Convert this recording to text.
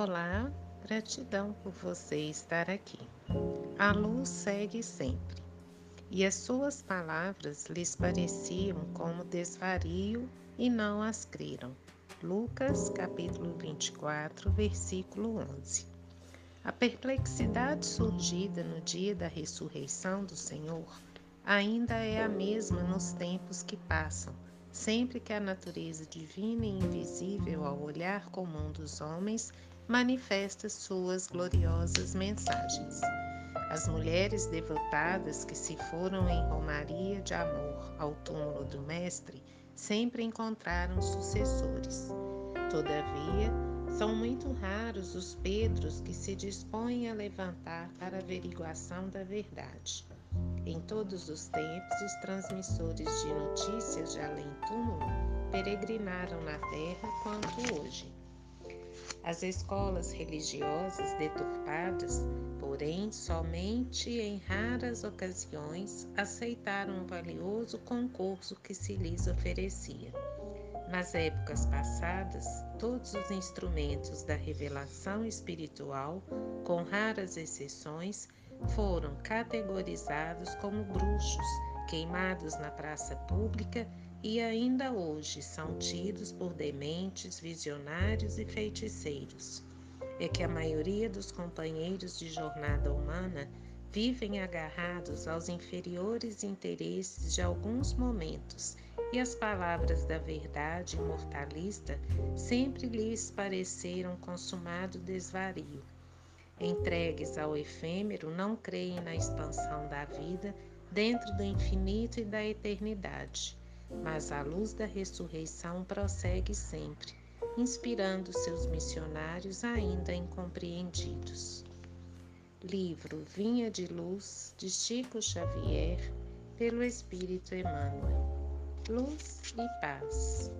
Olá, gratidão por você estar aqui. A luz segue sempre, e as suas palavras lhes pareciam como desvario e não as creram. Lucas capítulo 24, versículo 11. A perplexidade surgida no dia da ressurreição do Senhor ainda é a mesma nos tempos que passam, sempre que a natureza divina e invisível ao olhar comum dos homens manifesta suas gloriosas mensagens. As mulheres devotadas que se foram em romaria de amor ao túmulo do Mestre sempre encontraram sucessores. Todavia, são muito raros os Pedros que se dispõem a levantar para a averiguação da verdade. Em todos os tempos, os transmissores de notícias de além-túmulo peregrinaram na terra quanto hoje. As escolas religiosas deturpadas, porém, somente em raras ocasiões aceitaram o valioso concurso que se lhes oferecia. Nas épocas passadas, todos os instrumentos da revelação espiritual, com raras exceções, foram categorizados como bruxos, queimados na praça pública e ainda hoje são tidos por dementes, visionários e feiticeiros. É que a maioria dos companheiros de jornada humana vivem agarrados aos inferiores interesses de alguns momentos e as palavras da verdade imortalista sempre lhes pareceram consumado desvario. Entregues ao efêmero, não creem na expansão da vida dentro do infinito e da eternidade mas a luz da ressurreição prossegue sempre, inspirando seus missionários ainda incompreendidos. Livro Vinha de Luz, de Chico Xavier, pelo Espírito Emmanuel. Luz e paz.